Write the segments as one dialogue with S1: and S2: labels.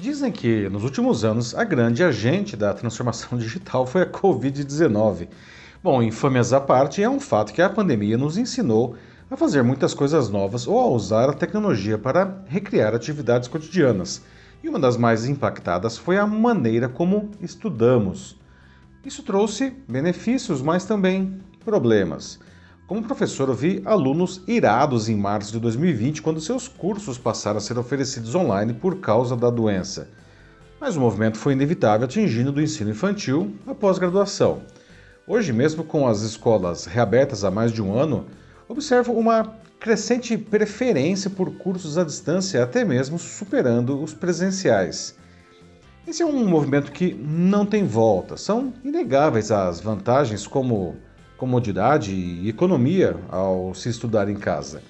S1: Dizem que nos últimos anos a grande agente da transformação digital foi a Covid-19. Bom, infâmias à parte, é um fato que a pandemia nos ensinou a fazer muitas coisas novas ou a usar a tecnologia para recriar atividades cotidianas. E uma das mais impactadas foi a maneira como estudamos. Isso trouxe benefícios, mas também problemas. Como professor, eu vi alunos irados em março de 2020 quando seus cursos passaram a ser oferecidos online por causa da doença. Mas o movimento foi inevitável, atingindo do ensino infantil a pós-graduação. Hoje, mesmo com as escolas reabertas há mais de um ano, observo uma crescente preferência por cursos à distância, até mesmo superando os presenciais. Esse é um movimento que não tem volta. São inegáveis as vantagens como comodidade e economia ao se estudar em casa.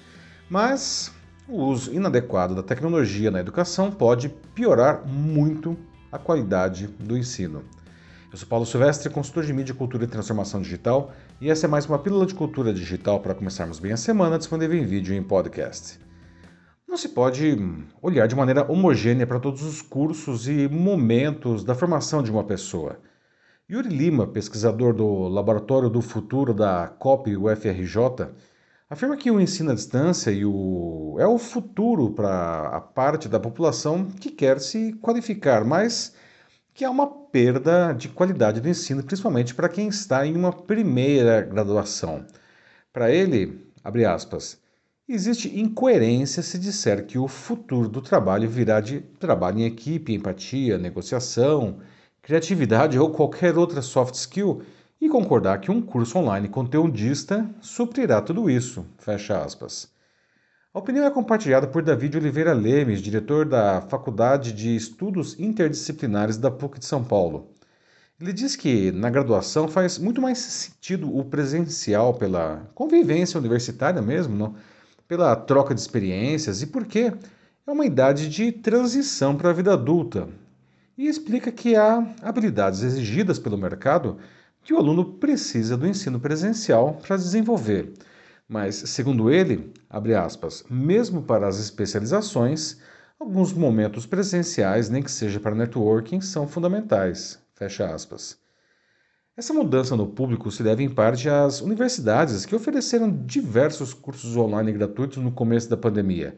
S1: Mas o uso inadequado da tecnologia na educação pode piorar muito a qualidade do ensino. Eu sou Paulo Silvestre, consultor de mídia, cultura e transformação digital, e essa é mais uma pílula de cultura digital para começarmos bem a semana, disponível em vídeo e em podcast. Não se pode olhar de maneira homogênea para todos os cursos e momentos da formação de uma pessoa. Yuri Lima, pesquisador do Laboratório do Futuro da COP UFRJ, afirma que o ensino à distância e o... é o futuro para a parte da população que quer se qualificar, mas que há uma perda de qualidade do ensino, principalmente para quem está em uma primeira graduação. Para ele, abre aspas, existe incoerência se disser que o futuro do trabalho virá de trabalho em equipe, empatia, negociação, criatividade ou qualquer outra soft skill e concordar que um curso online conteudista suprirá tudo isso. Fecha aspas. A opinião é compartilhada por David Oliveira Lemes, diretor da Faculdade de Estudos Interdisciplinares da PUC de São Paulo. Ele diz que na graduação faz muito mais sentido o presencial pela convivência universitária mesmo, não? pela troca de experiências e porque é uma idade de transição para a vida adulta, e explica que há habilidades exigidas pelo mercado que o aluno precisa do ensino presencial para desenvolver. Mas, segundo ele, aspas, mesmo para as especializações, alguns momentos presenciais, nem que seja para networking, são fundamentais. Fecha aspas. Essa mudança no público se deve em parte às universidades que ofereceram diversos cursos online gratuitos no começo da pandemia.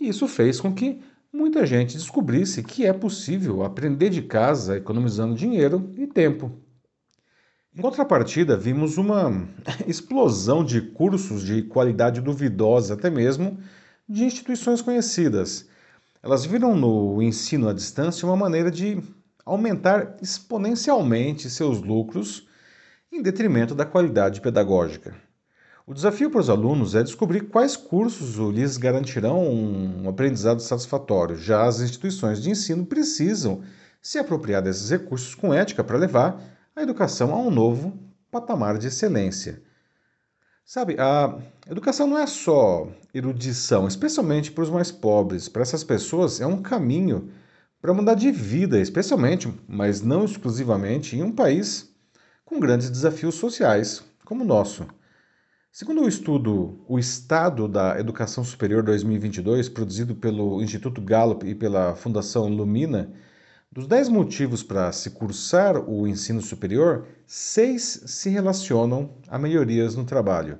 S1: E isso fez com que muita gente descobrisse que é possível aprender de casa economizando dinheiro e tempo. Em contrapartida, vimos uma explosão de cursos de qualidade duvidosa, até mesmo de instituições conhecidas. Elas viram no ensino à distância uma maneira de aumentar exponencialmente seus lucros em detrimento da qualidade pedagógica. O desafio para os alunos é descobrir quais cursos lhes garantirão um aprendizado satisfatório. Já as instituições de ensino precisam se apropriar desses recursos com ética para levar a educação a um novo patamar de excelência. Sabe, a educação não é só erudição, especialmente para os mais pobres. Para essas pessoas é um caminho para mudar de vida, especialmente, mas não exclusivamente, em um país com grandes desafios sociais como o nosso. Segundo o estudo O Estado da Educação Superior 2022, produzido pelo Instituto Gallup e pela Fundação Lumina, dos 10 motivos para se cursar o ensino superior, seis se relacionam a melhorias no trabalho.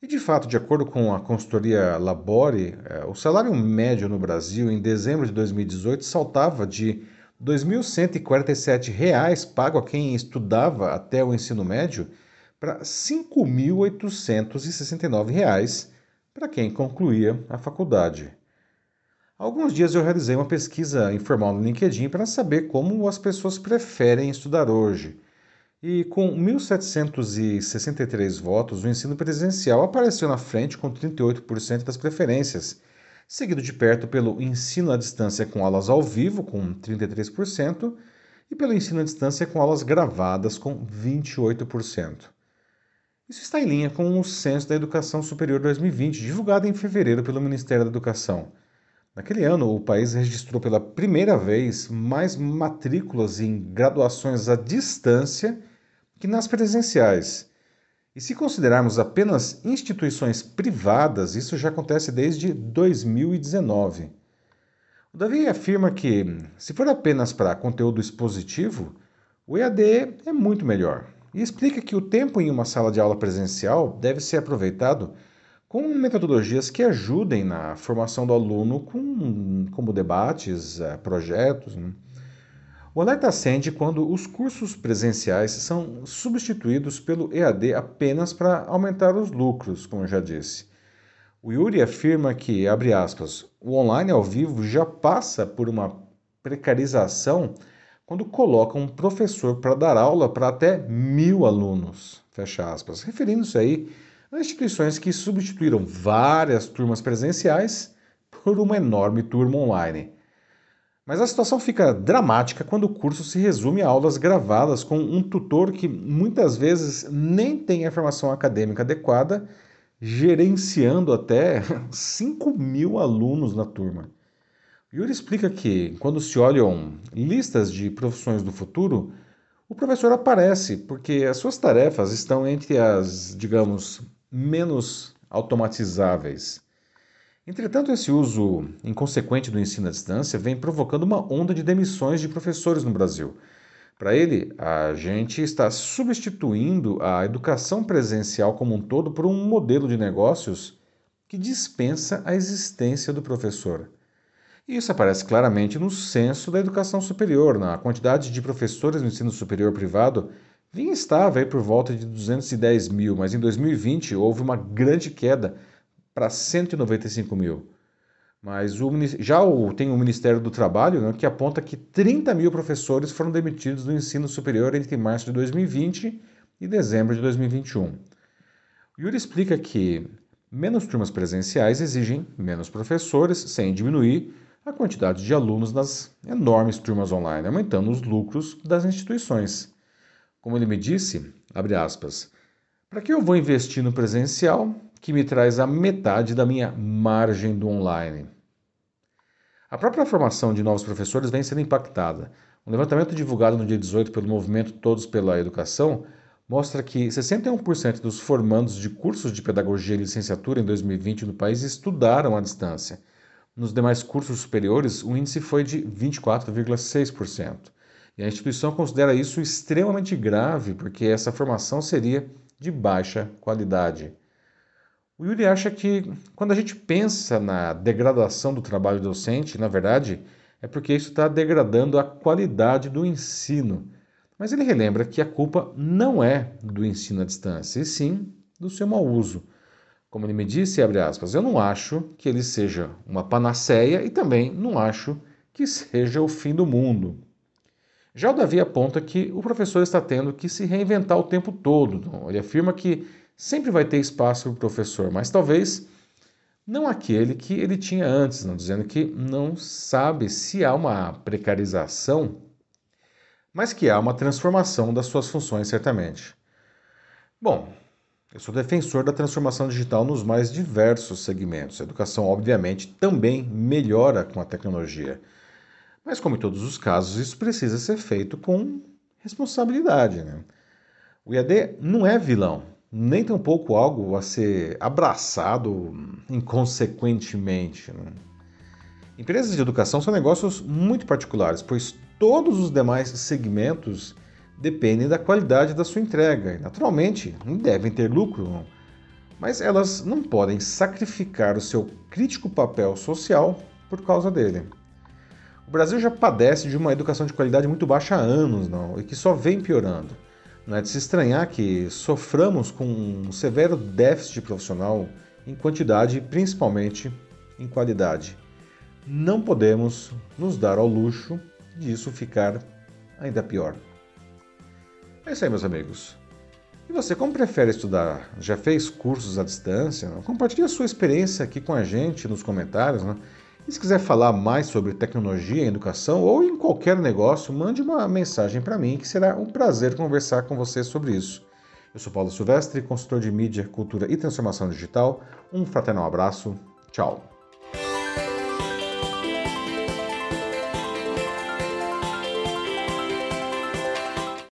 S1: E de fato, de acordo com a consultoria Labore, é, o salário médio no Brasil em dezembro de 2018 saltava de R$ 2.147 pago a quem estudava até o ensino médio para R$ 5.869 para quem concluía a faculdade. Há alguns dias eu realizei uma pesquisa informal no LinkedIn para saber como as pessoas preferem estudar hoje. E com 1.763 votos, o ensino presencial apareceu na frente com 38% das preferências, seguido de perto pelo ensino à distância com aulas ao vivo, com 33%, e pelo ensino à distância com aulas gravadas, com 28%. Isso está em linha com o Censo da Educação Superior 2020, divulgado em fevereiro pelo Ministério da Educação. Naquele ano, o país registrou pela primeira vez mais matrículas em graduações à distância que nas presenciais. E se considerarmos apenas instituições privadas, isso já acontece desde 2019. O Davi afirma que, se for apenas para conteúdo expositivo, o EAD é muito melhor e explica que o tempo em uma sala de aula presencial deve ser aproveitado com metodologias que ajudem na formação do aluno, com, como debates, eh, projetos. Né? O alerta acende quando os cursos presenciais são substituídos pelo EAD apenas para aumentar os lucros, como eu já disse. O Yuri afirma que, abre aspas, o online ao vivo já passa por uma precarização quando coloca um professor para dar aula para até mil alunos, fecha aspas, referindo-se aí a instituições que substituíram várias turmas presenciais por uma enorme turma online. Mas a situação fica dramática quando o curso se resume a aulas gravadas com um tutor que muitas vezes nem tem a formação acadêmica adequada, gerenciando até 5 mil alunos na turma. Yuri explica que, quando se olham listas de profissões do futuro, o professor aparece porque as suas tarefas estão entre as, digamos, menos automatizáveis. Entretanto, esse uso inconsequente do ensino à distância vem provocando uma onda de demissões de professores no Brasil. Para ele, a gente está substituindo a educação presencial como um todo por um modelo de negócios que dispensa a existência do professor. Isso aparece claramente no censo da educação superior, na quantidade de professores no ensino superior privado vinha estável por volta de 210 mil, mas em 2020 houve uma grande queda para 195 mil. Mas o, já o, tem o Ministério do Trabalho né, que aponta que 30 mil professores foram demitidos do ensino superior entre março de 2020 e dezembro de 2021. O Yuri explica que menos turmas presenciais exigem menos professores, sem diminuir a quantidade de alunos nas enormes turmas online, aumentando os lucros das instituições. Como ele me disse, aspas, para que eu vou investir no presencial que me traz a metade da minha margem do online? A própria formação de novos professores vem sendo impactada. Um levantamento divulgado no dia 18 pelo movimento Todos pela Educação mostra que 61% dos formandos de cursos de pedagogia e licenciatura em 2020 no país estudaram à distância nos demais cursos superiores, o índice foi de 24,6%. E a instituição considera isso extremamente grave, porque essa formação seria de baixa qualidade. O Yuri acha que quando a gente pensa na degradação do trabalho docente, na verdade, é porque isso está degradando a qualidade do ensino. Mas ele relembra que a culpa não é do ensino à distância, e sim do seu mau uso. Como ele me disse, abre aspas, eu não acho que ele seja uma panaceia e também não acho que seja o fim do mundo. Já o Davi aponta que o professor está tendo que se reinventar o tempo todo. Ele afirma que sempre vai ter espaço para o professor, mas talvez não aquele que ele tinha antes, não dizendo que não sabe se há uma precarização, mas que há uma transformação das suas funções, certamente. Bom, eu sou defensor da transformação digital nos mais diversos segmentos. A educação, obviamente, também melhora com a tecnologia. Mas, como em todos os casos, isso precisa ser feito com responsabilidade. Né? O IAD não é vilão, nem tampouco algo a ser abraçado inconsequentemente. Né? Empresas de educação são negócios muito particulares, pois todos os demais segmentos dependem da qualidade da sua entrega e, naturalmente, devem ter lucro, mas elas não podem sacrificar o seu crítico papel social por causa dele. O Brasil já padece de uma educação de qualidade muito baixa há anos não, e que só vem piorando. Não é de se estranhar que soframos com um severo déficit profissional em quantidade e principalmente em qualidade. Não podemos nos dar ao luxo disso ficar ainda pior. É isso aí, meus amigos. E você, como prefere estudar? Já fez cursos à distância? Compartilhe a sua experiência aqui com a gente nos comentários. Não? E se quiser falar mais sobre tecnologia educação ou em qualquer negócio, mande uma mensagem para mim que será um prazer conversar com você sobre isso. Eu sou Paulo Silvestre, consultor de mídia, cultura e transformação digital. Um fraternal abraço. Tchau.